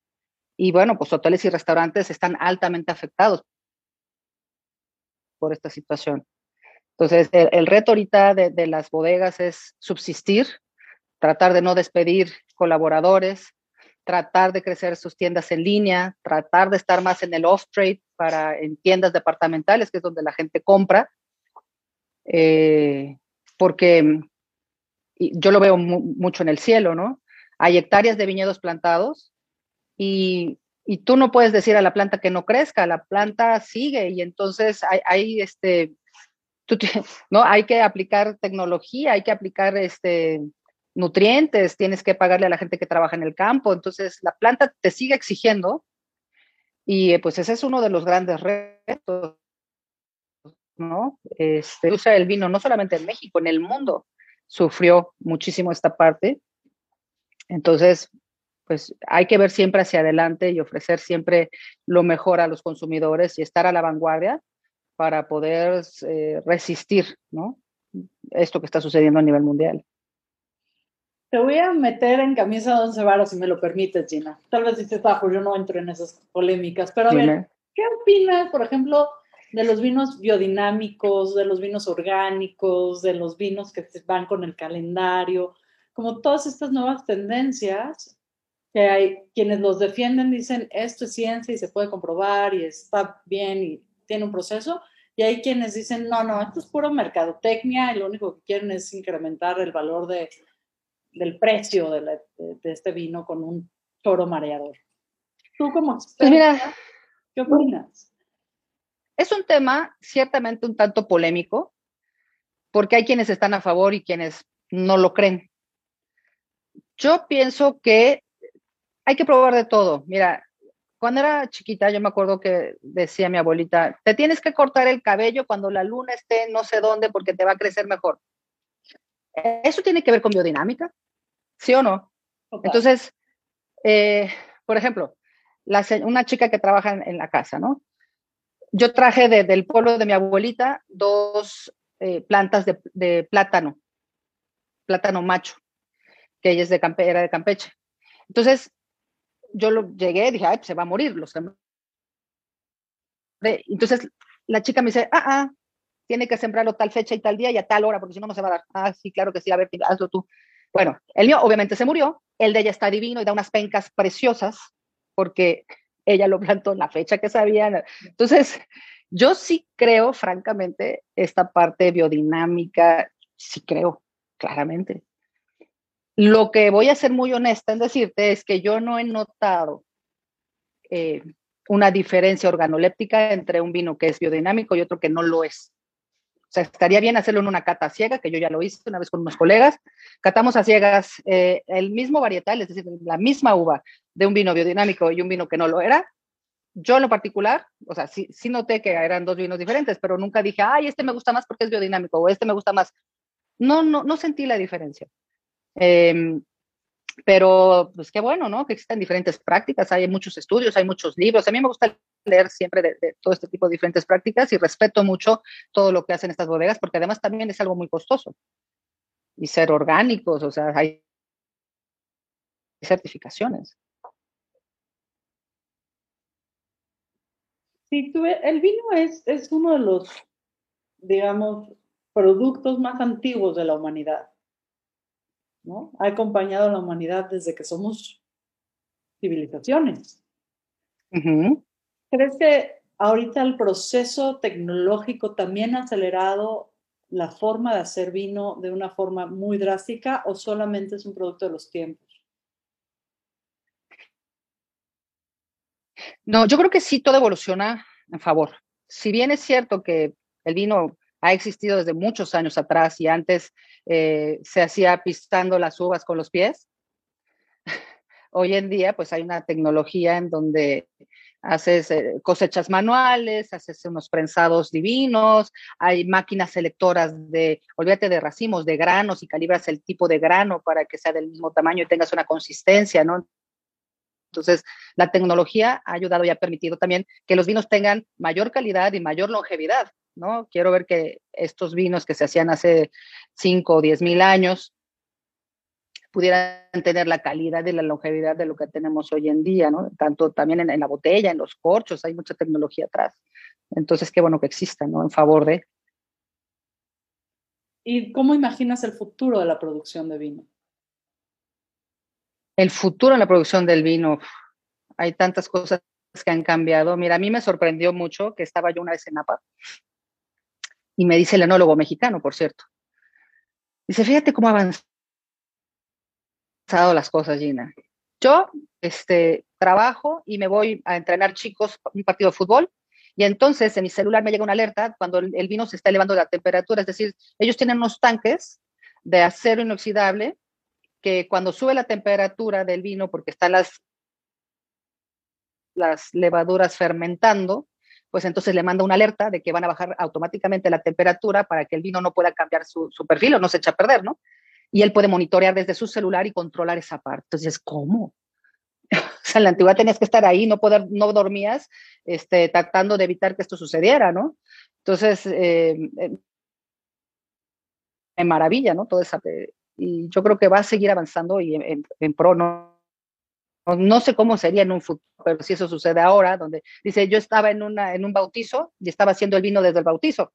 Y bueno, pues hoteles y restaurantes están altamente afectados por esta situación. Entonces, el, reto ahorita de, las bodegas es subsistir, tratar de no despedir colaboradores, tratar de crecer sus tiendas en línea, tratar de estar más en el off-trade para en tiendas departamentales, que es donde la gente compra, eh, porque yo lo veo mucho en el cielo, ¿no? Hay hectáreas de viñedos plantados y y tú no puedes decir a la planta que no crezca, la planta sigue y entonces hay, este, [laughs] ¿no? Hay que aplicar tecnología, hay que aplicar este, nutrientes, tienes que pagarle a la gente que trabaja en el campo, entonces la planta te sigue exigiendo y pues ese es uno de los grandes retos, ¿no? Este, usa el vino no solamente en México, en el mundo sufrió muchísimo esta parte. Entonces, pues hay que ver siempre hacia adelante y ofrecer siempre lo mejor a los consumidores y estar a la vanguardia para poder eh, resistir, ¿no? Esto que está sucediendo a nivel mundial. Te voy a meter en camisa de once varas, si me lo permites, Gina. Tal vez dices, bajo, yo no entro en esas polémicas, pero a ver, ¿qué opinas, por ejemplo, de los vinos biodinámicos, de los vinos orgánicos, de los vinos que van con el calendario? Como todas estas nuevas tendencias que hay quienes los defienden, dicen esto es ciencia y se puede comprobar y está bien y tiene un proceso, y hay quienes dicen, no, no, esto es puro mercadotecnia y lo único que quieren es incrementar el valor de, del precio de, este vino con un toro mareador. Tú como pues experta, ¿qué opinas? Es un tema ciertamente un tanto polémico, porque hay quienes están a favor y quienes no lo creen. Yo pienso que hay que probar de todo. Mira, cuando era chiquita, yo me acuerdo que decía mi abuelita, te tienes que cortar el cabello cuando la luna esté no sé dónde porque te va a crecer mejor. ¿Eso tiene que ver con biodinámica? ¿Sí o no? Entonces, eh, por ejemplo, una chica que trabaja en, la casa, ¿no? Yo traje del pueblo de mi abuelita dos eh, plantas de, plátano, plátano macho, que ella es de era de Campeche. Entonces, yo lo llegué, dije, ay, pues se va a morir. Los entonces la chica me dice, ah, ah, tiene que sembrarlo tal fecha y tal día y a tal hora, porque si no, no se va a dar. Ah, sí, claro que sí, a ver, hazlo tú. Bueno, el mío obviamente se murió, el de ella está divino y da unas pencas preciosas, porque ella lo plantó en la fecha que sabía. Entonces, yo sí creo, francamente, esta parte biodinámica, sí creo, claramente. Lo que voy a ser muy honesta en decirte es que yo no he notado eh, una diferencia organoléptica entre un vino que es biodinámico y otro que no lo es. O sea, estaría bien hacerlo en una cata ciega, que yo ya lo hice una vez con unos colegas. Catamos a ciegas eh, el mismo varietal, es decir, la misma uva de un vino biodinámico y un vino que no lo era. Yo en lo particular, o sea, sí, sí noté que eran dos vinos diferentes, pero nunca dije, ay, este me gusta más porque es biodinámico o este me gusta más. No, no, no sentí la diferencia. Eh, pero pues qué bueno, ¿no? Que existen diferentes prácticas, hay muchos estudios, hay muchos libros. A mí me gusta leer siempre de, todo este tipo de diferentes prácticas y respeto mucho todo lo que hacen estas bodegas porque además también es algo muy costoso. Y ser orgánicos, o sea, hay certificaciones. Sí, tú, el vino es, es uno de los, digamos, productos más antiguos de la humanidad. Ha acompañado a la humanidad desde que somos civilizaciones. ¿Crees que ahorita el proceso tecnológico también ha acelerado la forma de hacer vino de una forma muy drástica o solamente es un producto de los tiempos? No, yo creo que sí, todo evoluciona en favor. Si bien es cierto que el vino ha existido desde muchos años atrás y antes eh, se hacía pistando las uvas con los pies. [laughs] Hoy en día, pues hay una tecnología en donde haces eh, cosechas manuales, haces unos prensados divinos, hay máquinas selectoras de, olvídate de racimos, de granos y calibras el tipo de grano para que sea del mismo tamaño y tengas una consistencia, ¿no? Entonces, la tecnología ha ayudado y ha permitido también que los vinos tengan mayor calidad y mayor longevidad. ¿No? Quiero ver que estos vinos que se hacían hace 5 o 10 mil años pudieran tener la calidad y la longevidad de lo que tenemos hoy en día, ¿no? Tanto también en, la botella, en los corchos, hay mucha tecnología atrás. Entonces, qué bueno que exista, ¿no? En favor de... ¿Y cómo imaginas el futuro de la producción de vino? El futuro en la producción del vino, hay tantas cosas que han cambiado. Mira, a mí me sorprendió mucho que estaba yo una vez en Napa y me dice el enólogo mexicano, por cierto. Dice, fíjate cómo han avanzado las cosas, Gina. Yo este, trabajo y me voy a entrenar chicos un partido de fútbol y entonces en mi celular me llega una alerta cuando el vino se está elevando la temperatura, es decir, ellos tienen unos tanques de acero inoxidable que cuando sube la temperatura del vino, porque están las, las levaduras fermentando, pues entonces le manda una alerta de que van a bajar automáticamente la temperatura para que el vino no pueda cambiar su, perfil o no se eche a perder, ¿no? Y él puede monitorear desde su celular y controlar esa parte. Entonces, ¿cómo? [laughs] o sea, en la antigüedad tenías que estar ahí, no poder, no dormías, este, tratando de evitar que esto sucediera, ¿no? Entonces, eh, en maravilla, ¿no? Todo esa, y yo creo que va a seguir avanzando y en pro, ¿no? No sé cómo sería en un futuro, pero si eso sucede ahora, donde dice, yo estaba en, una, en un bautizo y estaba haciendo el vino desde el bautizo,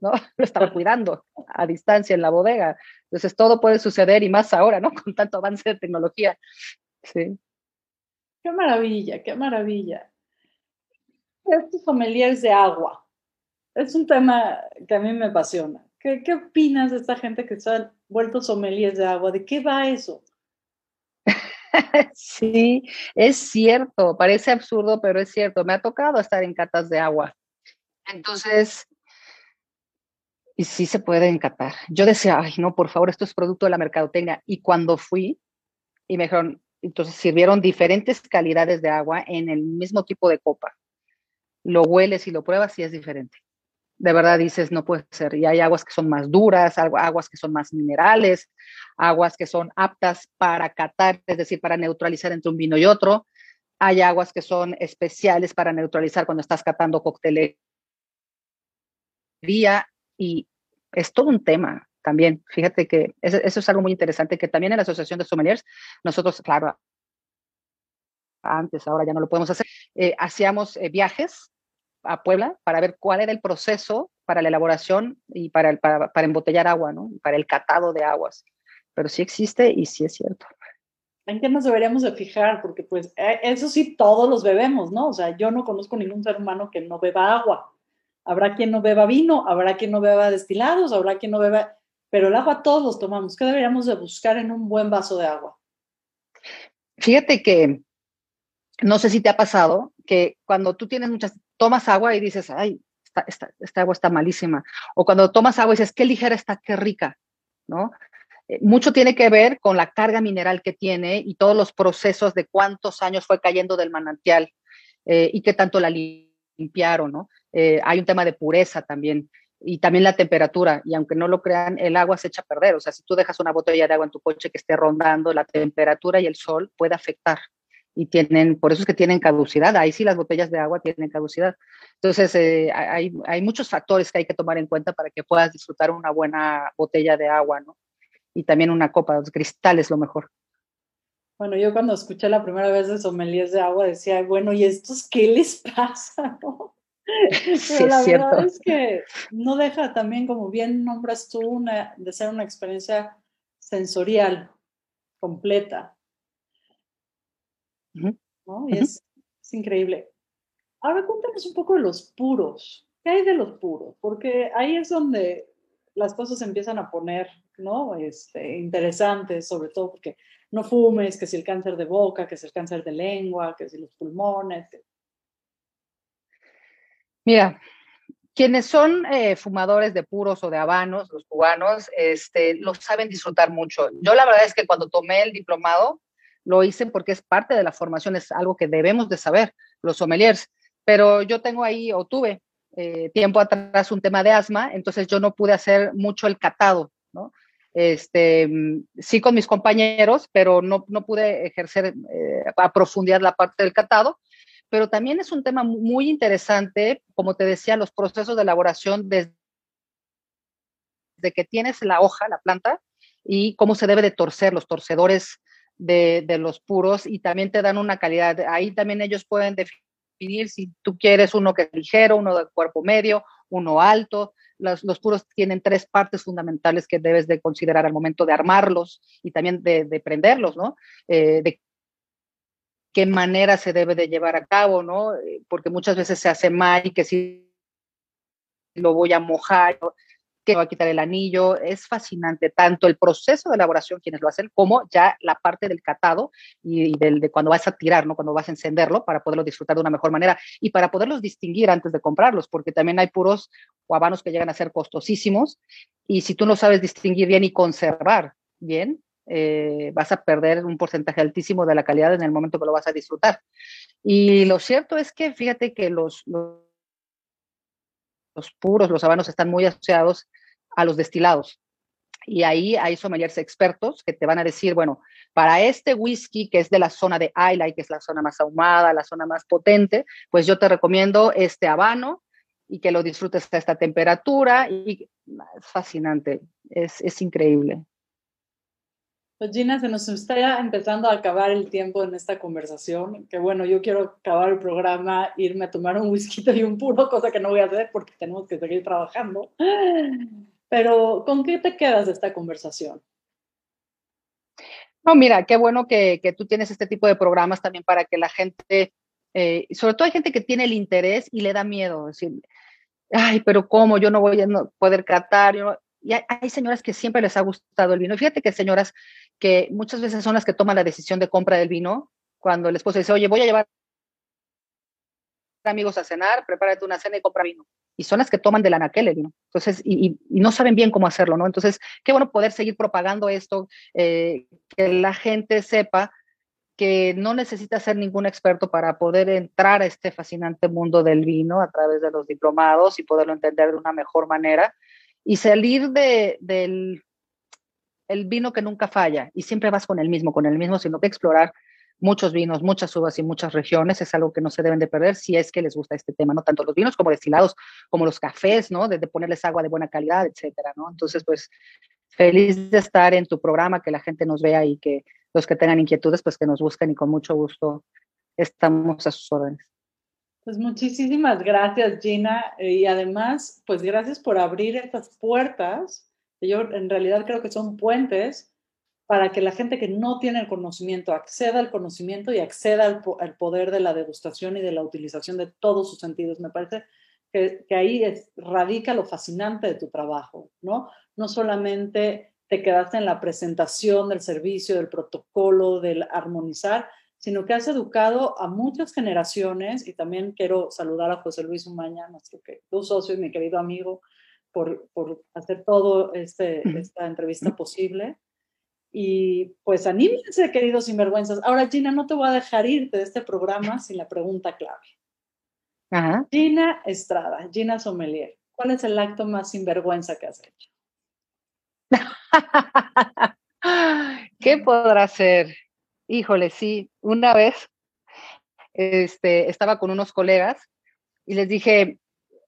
¿no? [laughs] Lo estaba cuidando a distancia en la bodega. Entonces todo puede suceder y más ahora, ¿no? [laughs] Con tanto avance de tecnología. Sí. Qué maravilla, qué maravilla. Estos sommeliers de agua. Es un tema que a mí me apasiona. ¿Qué, qué opinas de esta gente que se han vuelto sommeliers de agua? ¿De qué va eso? [laughs] sí, es cierto, parece absurdo, pero es cierto. Me ha tocado estar en catas de agua. Entonces, y sí se puede encatar. Yo decía, ay, no, por favor, esto es producto de la mercadotecnia. Y cuando fui, y me dijeron, entonces sirvieron diferentes calidades de agua en el mismo tipo de copa. Lo hueles y lo pruebas y es diferente de verdad dices, no puede ser. Y hay aguas que son más duras, aguas que son más minerales, aguas que son aptas para catar, es decir, para neutralizar entre un vino y otro. Hay aguas que son especiales para neutralizar cuando estás catando coctelería. Y es todo un tema también. Fíjate que eso, es algo muy interesante, que también en la Asociación de Sommeliers, nosotros, claro, antes, ahora ya no lo podemos hacer, eh, hacíamos eh, viajes a Puebla para ver cuál era el proceso para la elaboración y para, para, para embotellar agua, ¿no? Para el catado de aguas. Pero sí existe y sí es cierto. ¿En qué nos deberíamos de fijar? Porque pues e, eso sí, todos los bebemos, ¿no? O sea, yo no conozco ningún ser humano que no beba agua. Habrá quien no beba vino, habrá quien no beba destilados, habrá quien no beba, pero el agua todos los tomamos. ¿Qué deberíamos de buscar en un buen vaso de agua? Fíjate que no sé si te ha pasado que cuando tú tienes muchas, tomas agua y dices, ay, esta, agua está malísima. O cuando tomas agua y dices, qué ligera está, qué rica, ¿no? Eh, mucho tiene que ver con la carga mineral que tiene y todos los procesos de cuántos años fue cayendo del manantial eh, y qué tanto la limpiaron, ¿no? Eh, hay un tema de pureza también y también la temperatura. Y aunque no lo crean, el agua se echa a perder. O sea, si tú dejas una botella de agua en tu coche que esté rondando, la temperatura y el sol puede afectar. Y tienen, por eso es que tienen caducidad. Ahí sí las botellas de agua tienen caducidad. Entonces, eh, hay, hay muchos factores que hay que tomar en cuenta para que puedas disfrutar una buena botella de agua, ¿no? Y también una copa, los cristales lo mejor. Bueno, yo cuando escuché la primera vez de sommeliers de agua decía, bueno, ¿y estos qué les pasa? [laughs] ¿no? [laughs] sí, la es cierto. verdad es que no deja también, como bien nombras tú, una, de ser una experiencia sensorial completa. ¿No? Y es, es, increíble. Ahora cuéntanos un poco de los puros. ¿Qué hay de los puros? Porque ahí es donde las cosas se empiezan a poner ¿no? Este, interesantes, sobre todo porque no fumes, que si el cáncer de boca, que si el cáncer de lengua, que si los pulmones, Mira, quienes son eh, fumadores de puros o de habanos, los cubanos, este, lo saben disfrutar mucho. Yo la verdad es que cuando tomé el diplomado, lo hice porque es parte de la formación, es algo que debemos de saber, los sommeliers. Pero yo tengo ahí, o tuve eh, tiempo atrás un tema de asma, entonces yo no pude hacer mucho el catado, ¿no? Este, sí con mis compañeros, pero no, no pude ejercer eh, a profundidad la parte del catado pero también es un tema muy interesante, como te decía, los procesos de elaboración desde que tienes la hoja, la planta, y cómo se debe de torcer los torcedores de, los puros y también te dan una calidad. Ahí también ellos pueden definir si tú quieres uno que es ligero, uno de cuerpo medio, uno alto. Los, puros tienen tres partes fundamentales que debes de considerar al momento de armarlos y también de, prenderlos, ¿no? Eh, de qué manera se debe de llevar a cabo, ¿no? Porque muchas veces se hace mal y que si lo voy a mojar, que va a quitar el anillo, es fascinante tanto el proceso de elaboración quienes lo hacen como ya la parte del catado y, del, de cuando vas a tirar, ¿no? Cuando vas a encenderlo para poderlo disfrutar de una mejor manera y para poderlos distinguir antes de comprarlos, porque también hay puros o habanos que llegan a ser costosísimos y si tú no sabes distinguir bien y conservar bien, eh, vas a perder un porcentaje altísimo de la calidad en el momento que lo vas a disfrutar. Y lo cierto es que fíjate que los, puros, los habanos están muy asociados a los destilados. Y ahí hay sommeliers expertos que te van a decir, bueno, para este whisky que es de la zona de Islay, que es la zona más ahumada, la zona más potente, pues yo te recomiendo este habano y que lo disfrutes a esta temperatura. Y es fascinante, es, es increíble. Pues Gina, se nos está empezando a acabar el tiempo en esta conversación, que bueno, yo quiero acabar el programa, irme a tomar un whisky y un puro, cosa que no voy a hacer porque tenemos que seguir trabajando. Pero, ¿con qué te quedas de esta conversación? No, mira, qué bueno que, que tú tienes este tipo de programas también para que la gente, eh, sobre todo hay gente que tiene el interés y le da miedo, decir, ay, pero ¿cómo? Yo no voy a poder catar. Y hay, señoras que siempre les ha gustado el vino. Fíjate que señoras que muchas veces son las que toman la decisión de compra del vino, cuando el esposo dice, oye, voy a llevar amigos a cenar, prepárate una cena y compra vino. Y son las que toman del anaquel el vino. Entonces, y, no saben bien cómo hacerlo, ¿no? Entonces, qué bueno poder seguir propagando esto, eh, que la gente sepa que no necesita ser ningún experto para poder entrar a este fascinante mundo del vino a través de los diplomados y poderlo entender de una mejor manera y salir de, del el vino que nunca falla y siempre vas con el mismo, con el mismo, sino que explorar muchos vinos, muchas uvas y muchas regiones es algo que no se deben de perder si es que les gusta este tema, ¿no? Tanto los vinos como destilados, como los cafés, ¿no? De, ponerles agua de buena calidad, etcétera, ¿no? Entonces, pues, feliz de estar en tu programa, que la gente nos vea y que los que tengan inquietudes, pues que nos busquen y con mucho gusto estamos a sus órdenes. Pues muchísimas gracias, Gina. Y además, pues gracias por abrir estas puertas. Yo en realidad creo que son puentes para que la gente que no tiene el conocimiento acceda al conocimiento y acceda al, poder de la degustación y de la utilización de todos sus sentidos. Me parece que, ahí radica lo fascinante de tu trabajo, ¿no? No solamente te quedaste en la presentación del servicio, del protocolo, del armonizar, sino que has educado a muchas generaciones y también quiero saludar a José Luis Umaña, nuestro tu socio y mi querido amigo, por, por hacer todo este, esta entrevista posible. Y pues anímense, queridos sinvergüenzas. Ahora, Gina, no te voy a dejar irte de este programa sin la pregunta clave. Gina Estrada, Gina Sommelier, ¿cuál es el acto más sinvergüenza que has hecho? [laughs] ¿Qué podrá ser? Híjole, sí, una vez este, estaba con unos colegas y les dije,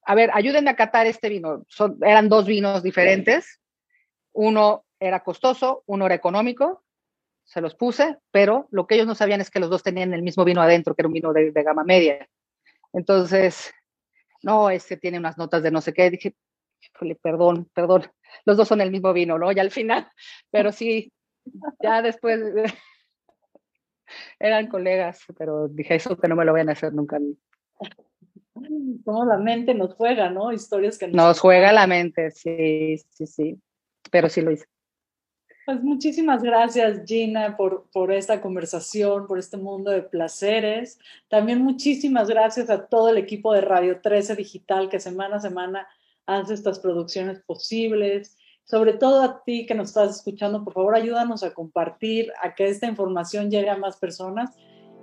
a ver, ayúdenme a catar este vino. Son, eran dos vinos diferentes. Uno era costoso, uno era económico. Se los puse, pero lo que ellos no sabían es que los dos tenían el mismo vino adentro, que era un vino de, de gama media. Entonces, no, este tiene unas notas de no sé qué. Dije, híjole, perdón, perdón. Los dos son el mismo vino, ¿no? Ya al final. Pero sí, ya después [laughs] eran colegas, pero dije eso que no me lo van a hacer nunca. [laughs] Como la mente nos juega, ¿no? Historias que nos, nos juega la mente, sí, sí, sí, pero sí lo hice. Pues muchísimas gracias, Gina, por, por esta conversación, por este mundo de placeres. También muchísimas gracias a todo el equipo de Radio 13 Digital que semana a semana hace estas producciones posibles sobre todo a ti que nos estás escuchando, por favor ayúdanos a compartir, a que esta información llegue a más personas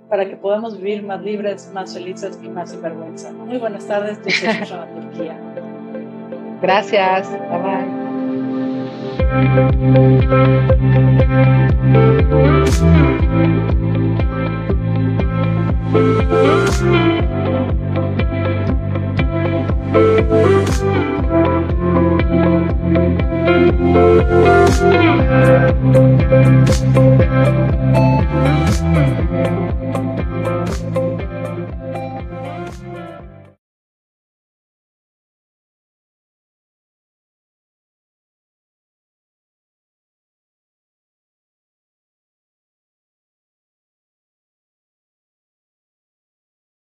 para que podamos vivir más libres, más felices y más sin vergüenza. Muy buenas tardes, tu Turquía. [laughs] Gracias, bye bye. Mm-hmm.